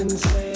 can say.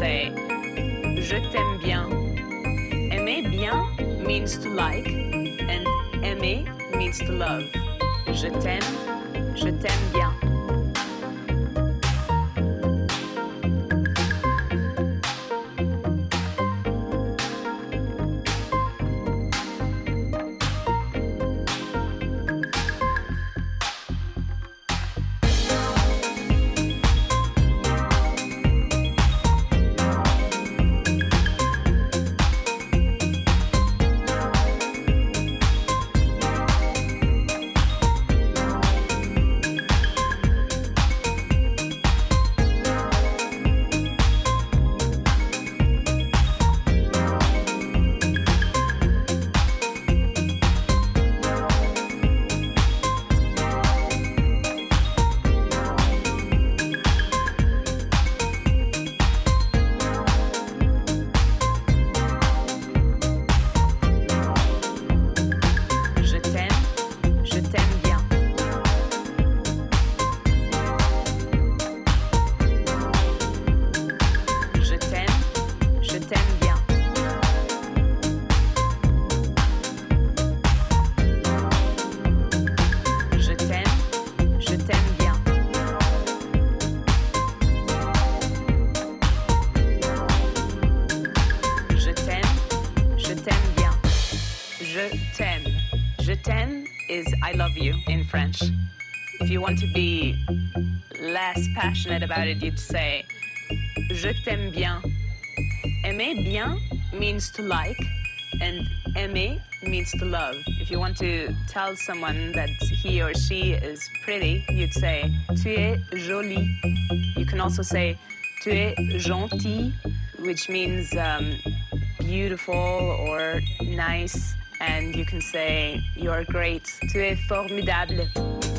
say passionate about it, you'd say, Je t'aime bien. Aimer bien means to like, and aimer means to love. If you want to tell someone that he or she is pretty, you'd say, Tu es jolie. You can also say, Tu es gentil, which means um, beautiful or nice. And you can say, You're great. Tu es formidable.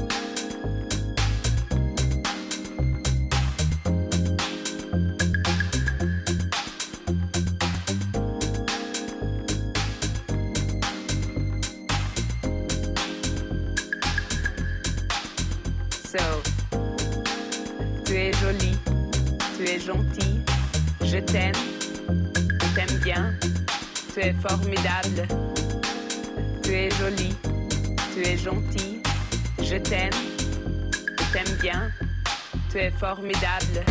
Formidable, tu es jolie, tu es gentil, je t'aime, t'aime bien, tu es formidable.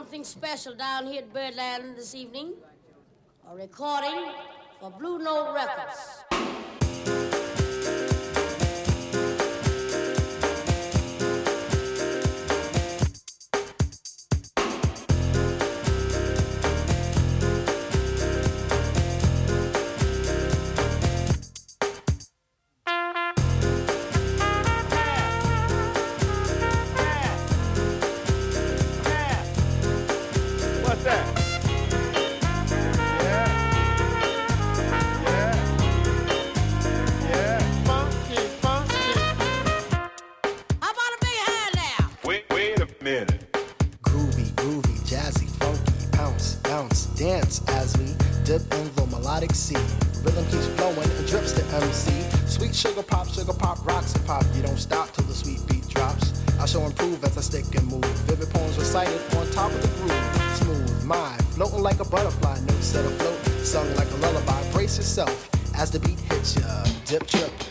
Something special down here at Birdland this evening. A recording for Blue Note Records. stick and move. Vivid poems recited on top of the groove. Smooth mind, floating like a butterfly, notes set afloat. Sung like a lullaby, brace yourself as the beat hits ya. Dip, trip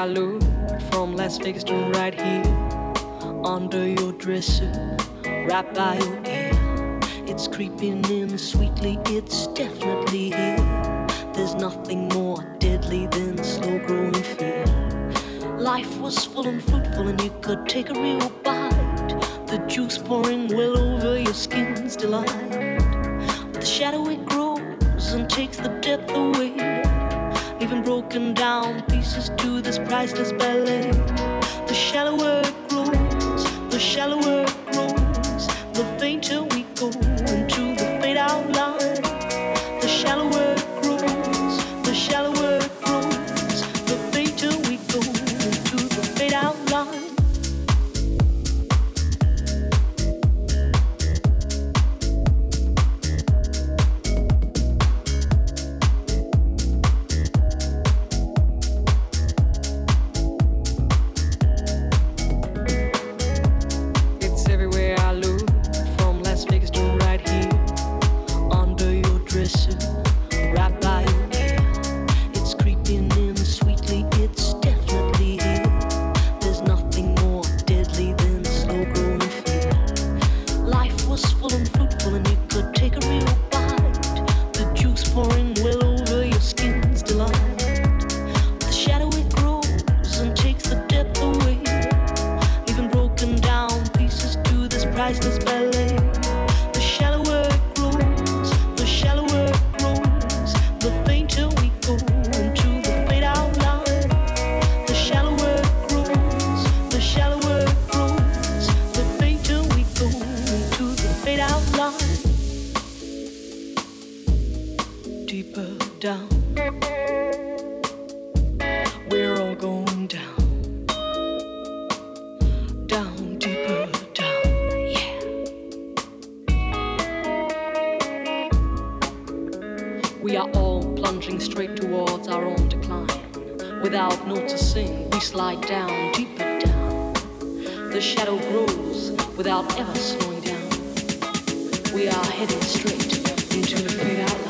I look from Las Vegas to right here, under your dresser, right by your ear. It's creeping in sweetly, it's definitely here. There's nothing more deadly than slow growing fear. Life was full and fruitful, and you could take a real bite. The juice pouring well over your skin's delight. But the shadow it grows and takes the depth away. priceless ballet. slide down, deeper down. The shadow grows without ever slowing down. We are heading straight into the fade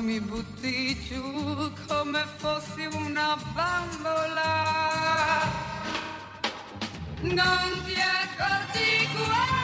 poi mi butti giù come fossi una bambola. Non ti accorgi guai.